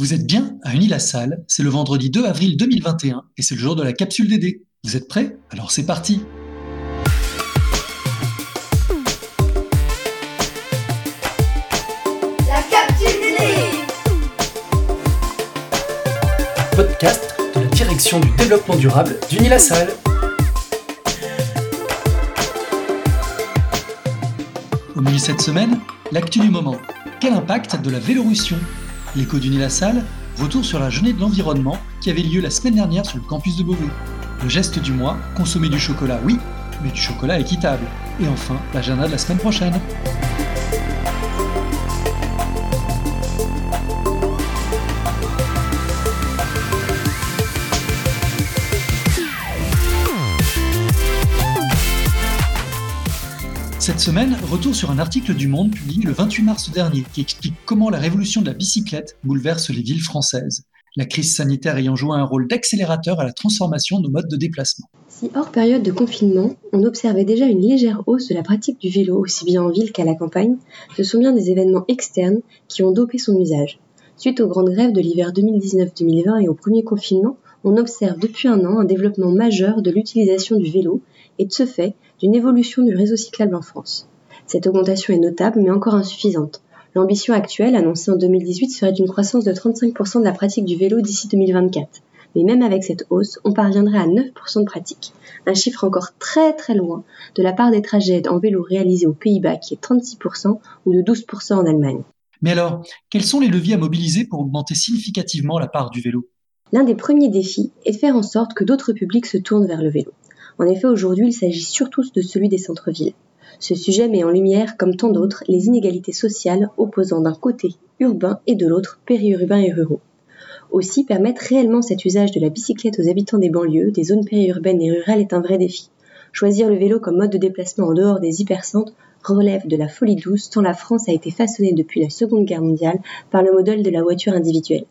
Vous êtes bien à Unis-la-Salle, c'est le vendredi 2 avril 2021 et c'est le jour de la capsule DD. Vous êtes prêts? Alors c'est parti La capsule DD Podcast de la direction du développement durable d'Unis-la-Salle. Au milieu de cette semaine, l'actu du moment. Quel impact de la Vélorussion L'écho du Nil Salle, retour sur la journée de l'environnement qui avait lieu la semaine dernière sur le campus de Beauvais. Le geste du mois, consommer du chocolat, oui, mais du chocolat équitable. Et enfin, l'agenda de la semaine prochaine. Cette semaine, retour sur un article du Monde publié le 28 mars dernier qui explique comment la révolution de la bicyclette bouleverse les villes françaises, la crise sanitaire ayant joué un rôle d'accélérateur à la transformation de nos modes de déplacement. Si hors période de confinement, on observait déjà une légère hausse de la pratique du vélo aussi bien en ville qu'à la campagne, ce sont bien des événements externes qui ont dopé son usage. Suite aux grandes grèves de l'hiver 2019-2020 et au premier confinement, on observe depuis un an un développement majeur de l'utilisation du vélo et de ce fait d'une évolution du réseau cyclable en France. Cette augmentation est notable mais encore insuffisante. L'ambition actuelle, annoncée en 2018, serait d'une croissance de 35% de la pratique du vélo d'ici 2024. Mais même avec cette hausse, on parviendrait à 9% de pratique, un chiffre encore très très loin de la part des trajets en vélo réalisés aux Pays-Bas qui est 36% ou de 12% en Allemagne. Mais alors, quels sont les leviers à mobiliser pour augmenter significativement la part du vélo? L'un des premiers défis est de faire en sorte que d'autres publics se tournent vers le vélo. En effet, aujourd'hui, il s'agit surtout de celui des centres-villes. Ce sujet met en lumière, comme tant d'autres, les inégalités sociales opposant d'un côté urbain et de l'autre périurbains et ruraux. Aussi, permettre réellement cet usage de la bicyclette aux habitants des banlieues, des zones périurbaines et rurales est un vrai défi. Choisir le vélo comme mode de déplacement en dehors des hypercentres relève de la folie douce tant la France a été façonnée depuis la Seconde Guerre mondiale par le modèle de la voiture individuelle.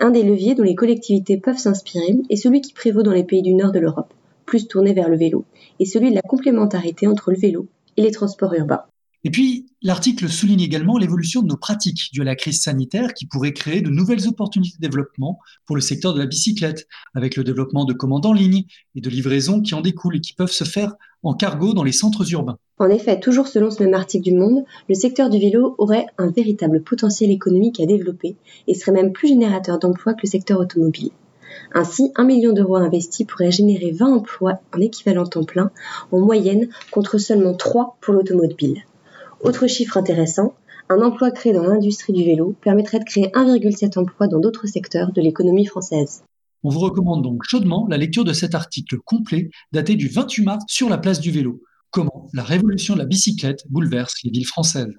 Un des leviers dont les collectivités peuvent s'inspirer est celui qui prévaut dans les pays du nord de l'Europe, plus tourné vers le vélo, et celui de la complémentarité entre le vélo et les transports urbains. Et puis, l'article souligne également l'évolution de nos pratiques dues à la crise sanitaire qui pourrait créer de nouvelles opportunités de développement pour le secteur de la bicyclette, avec le développement de commandes en ligne et de livraisons qui en découlent et qui peuvent se faire en cargo dans les centres urbains. En effet, toujours selon ce même article du Monde, le secteur du vélo aurait un véritable potentiel économique à développer et serait même plus générateur d'emplois que le secteur automobile. Ainsi, un million d'euros investis pourrait générer 20 emplois en équivalent temps plein en moyenne contre seulement 3 pour l'automobile. Autre chiffre intéressant, un emploi créé dans l'industrie du vélo permettrait de créer 1,7 emplois dans d'autres secteurs de l'économie française. On vous recommande donc chaudement la lecture de cet article complet daté du 28 mars sur la place du vélo. Comment la révolution de la bicyclette bouleverse les villes françaises.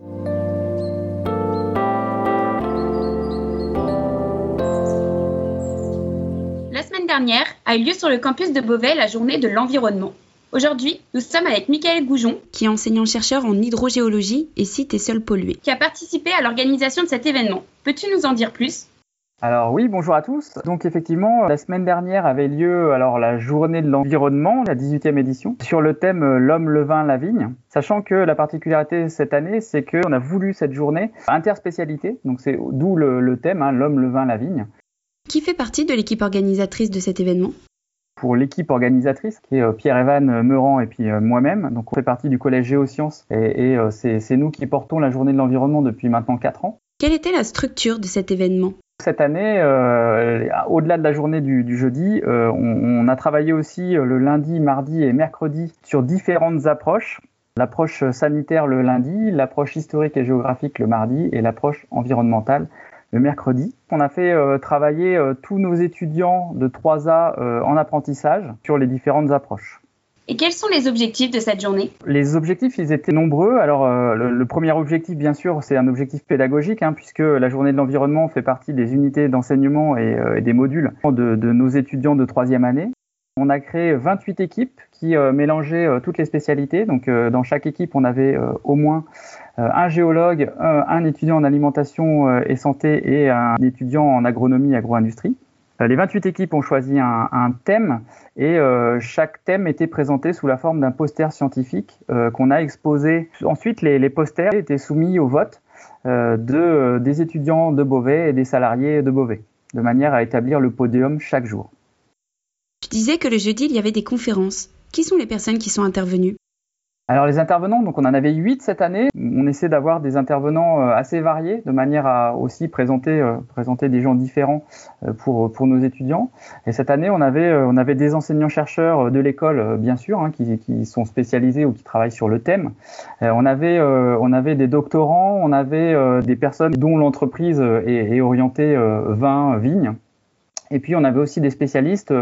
La semaine dernière a eu lieu sur le campus de Beauvais la journée de l'environnement. Aujourd'hui, nous sommes avec Michael Goujon, qui est enseignant-chercheur en hydrogéologie et sites et sols pollués. qui a participé à l'organisation de cet événement. Peux-tu nous en dire plus? Alors oui, bonjour à tous. Donc effectivement, la semaine dernière avait lieu alors la journée de l'environnement, la 18e édition, sur le thème euh, l'homme, le vin, la vigne. Sachant que la particularité cette année, c'est qu'on a voulu cette journée interspécialité, donc c'est d'où le, le thème hein, l'homme, le vin, la vigne. Qui fait partie de l'équipe organisatrice de cet événement? Pour l'équipe organisatrice, qui est euh, Pierre-Evan Meurant et puis euh, moi-même, donc on fait partie du collège Géosciences et, et euh, c'est nous qui portons la journée de l'environnement depuis maintenant 4 ans. Quelle était la structure de cet événement? Cette année, euh, au-delà de la journée du, du jeudi, euh, on, on a travaillé aussi euh, le lundi, mardi et mercredi sur différentes approches. L'approche sanitaire le lundi, l'approche historique et géographique le mardi et l'approche environnementale le mercredi. On a fait euh, travailler euh, tous nos étudiants de 3A euh, en apprentissage sur les différentes approches. Et quels sont les objectifs de cette journée? Les objectifs, ils étaient nombreux. Alors, le, le premier objectif, bien sûr, c'est un objectif pédagogique, hein, puisque la journée de l'environnement fait partie des unités d'enseignement et, et des modules de, de nos étudiants de troisième année. On a créé 28 équipes qui euh, mélangeaient euh, toutes les spécialités. Donc, euh, dans chaque équipe, on avait au moins un géologue, un, un étudiant en alimentation euh, et santé et un étudiant en agronomie agro-industrie. Euh, Les 28 équipes ont choisi un, thème et euh, chaque thème était présenté sous la forme d'un poster scientifique euh, qu'on a exposé. Ensuite, les, posters étaient soumis au vote de, des étudiants de Beauvais et des salariés de Beauvais, de manière à établir le podium chaque jour. Je disais que le jeudi, il y avait des conférences. Qui sont les personnes qui sont intervenues? Alors les intervenants, donc on en avait huit cette année. On essaie d'avoir des intervenants euh, assez variés, de manière à aussi présenter, euh, présenter des gens différents euh, pour, pour nos étudiants. Et cette année, on avait, on avait des enseignants-chercheurs de l'école, bien sûr, hein, qui, qui, sont spécialisés ou qui travaillent sur le thème. On avait, on avait des doctorants, on avait des personnes dont l'entreprise est, est orientée vin, vigne. Et puis on avait aussi des spécialistes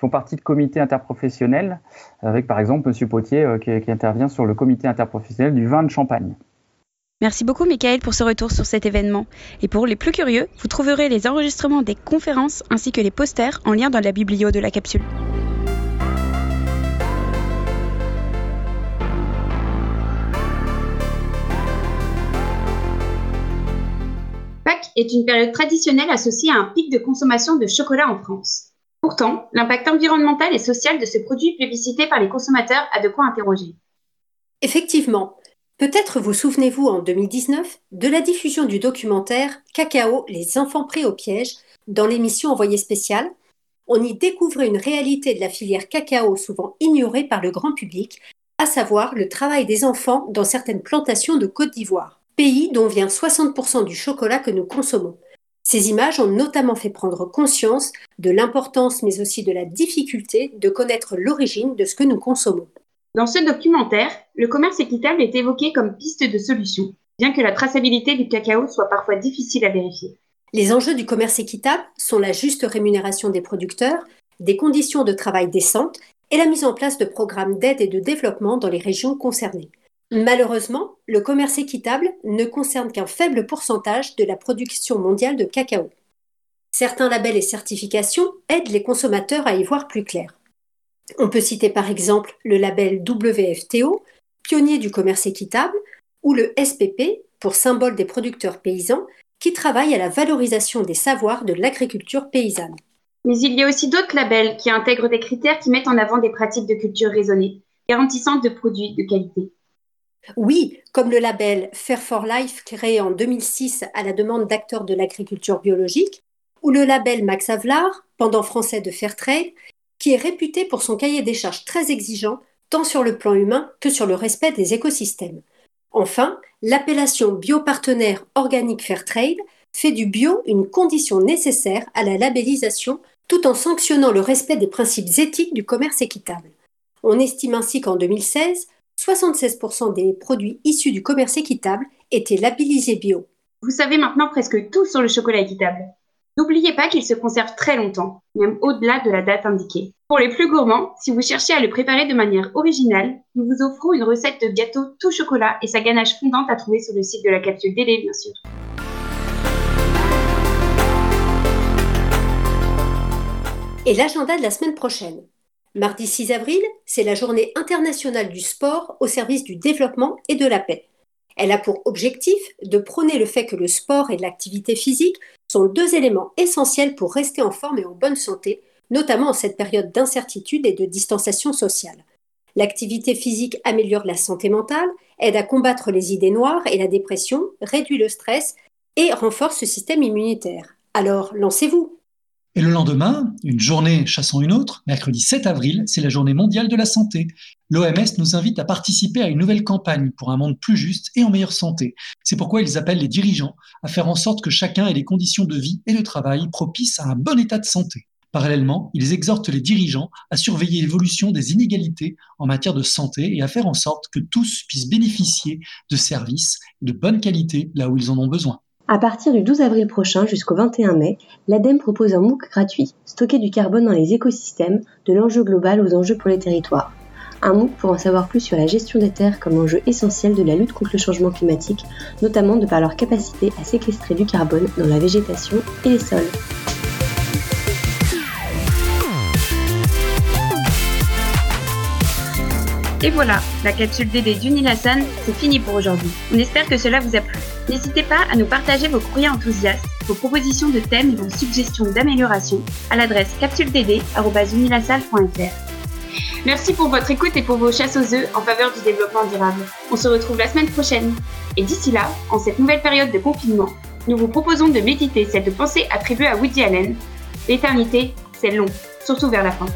font partie de comités interprofessionnels, avec par exemple M. Potier euh, qui, qui, intervient sur le comité interprofessionnel du vin de Champagne. Merci beaucoup Michael pour ce retour sur cet événement. Et pour les plus curieux, vous trouverez les enregistrements des conférences ainsi que les posters en lien dans la biblio de la capsule. Pâques est une période traditionnelle associée à un pic de consommation de chocolat en France. Pourtant, l'impact environnemental et social de ce produit plébiscité par les consommateurs a de quoi interroger. Effectivement, peut-être vous souvenez-vous en 2019 de la diffusion du documentaire Cacao, les enfants pris au piège dans l'émission Envoyé spécial. On y découvrait une réalité de la filière cacao souvent ignorée par le grand public, à savoir le travail des enfants dans certaines plantations de Côte d'Ivoire, pays dont vient 60% du chocolat que nous consommons. Ces images ont notamment fait prendre conscience de l'importance mais aussi de la difficulté de connaître l'origine de ce que nous consommons. Dans ce documentaire, le commerce équitable est évoqué comme piste de solution, bien que la traçabilité du cacao soit parfois difficile à vérifier. Les enjeux du commerce équitable sont la juste rémunération des producteurs, des conditions de travail décentes et la mise en place de programmes d'aide et de développement dans les régions concernées. Malheureusement, le commerce équitable ne concerne qu'un faible pourcentage de la production mondiale de cacao. Certains labels et certifications aident les consommateurs à y voir plus clair. On peut citer par exemple le label WFTO, pionnier du commerce équitable, ou le SPP, pour symbole des producteurs paysans, qui travaille à la valorisation des savoirs de l'agriculture paysanne. Mais il y a aussi d'autres labels qui intègrent des critères qui mettent en avant des pratiques de culture raisonnées, garantissantes de produits de qualité. Oui, comme le label Fair for Life créé en 2006 à la demande d'acteurs de l'agriculture biologique, ou le label Max Havelaar, pendant français de Fairtrade, qui est réputé pour son cahier des charges très exigeant, tant sur le plan humain que sur le respect des écosystèmes. Enfin, l'appellation biopartenaire organique Fairtrade fait du bio une condition nécessaire à la labellisation tout en sanctionnant le respect des principes éthiques du commerce équitable. On estime ainsi qu'en 2016, 76% des produits issus du commerce équitable étaient labellisés bio. Vous savez maintenant presque tout sur le chocolat équitable. N'oubliez pas qu'il se conserve très longtemps, même au-delà de la date indiquée. Pour les plus gourmands, si vous cherchez à le préparer de manière originale, nous vous offrons une recette de gâteau tout chocolat et sa ganache fondante à trouver sur le site de la capsule Délé, bien sûr. Et l'agenda de la semaine prochaine Mardi 6 avril, c'est la journée internationale du sport au service du développement et de la paix. Elle a pour objectif de prôner le fait que le sport et l'activité physique sont deux éléments essentiels pour rester en forme et en bonne santé, notamment en cette période d'incertitude et de distanciation sociale. L'activité physique améliore la santé mentale, aide à combattre les idées noires et la dépression, réduit le stress et renforce le système immunitaire. Alors, lancez-vous et le lendemain, une journée chassant une autre, mercredi 7 avril, c'est la journée mondiale de la santé. L'OMS nous invite à participer à une nouvelle campagne pour un monde plus juste et en meilleure santé. C'est pourquoi ils appellent les dirigeants à faire en sorte que chacun ait des conditions de vie et de travail propices à un bon état de santé. Parallèlement, ils exhortent les dirigeants à surveiller l'évolution des inégalités en matière de santé et à faire en sorte que tous puissent bénéficier de services de bonne qualité là où ils en ont besoin. À partir du 12 avril prochain jusqu'au 21 mai, l'ADEME propose un MOOC gratuit, Stocker du carbone dans les écosystèmes, de l'enjeu global aux enjeux pour les territoires. Un MOOC pour en savoir plus sur la gestion des terres comme enjeu essentiel de la lutte contre le changement climatique, notamment de par leur capacité à séquestrer du carbone dans la végétation et les sols. Et voilà, la capsule DD d'Unilassan, c'est fini pour aujourd'hui. On espère que cela vous a plu. N'hésitez pas à nous partager vos courriers enthousiastes, vos propositions de thèmes et vos suggestions d'amélioration à l'adresse capsuleddd.unilassal.fr. Merci pour votre écoute et pour vos chasses aux œufs en faveur du développement durable. On se retrouve la semaine prochaine. Et d'ici là, en cette nouvelle période de confinement, nous vous proposons de méditer cette pensée attribuée à Woody Allen. L'éternité, c'est long, surtout vers la fin.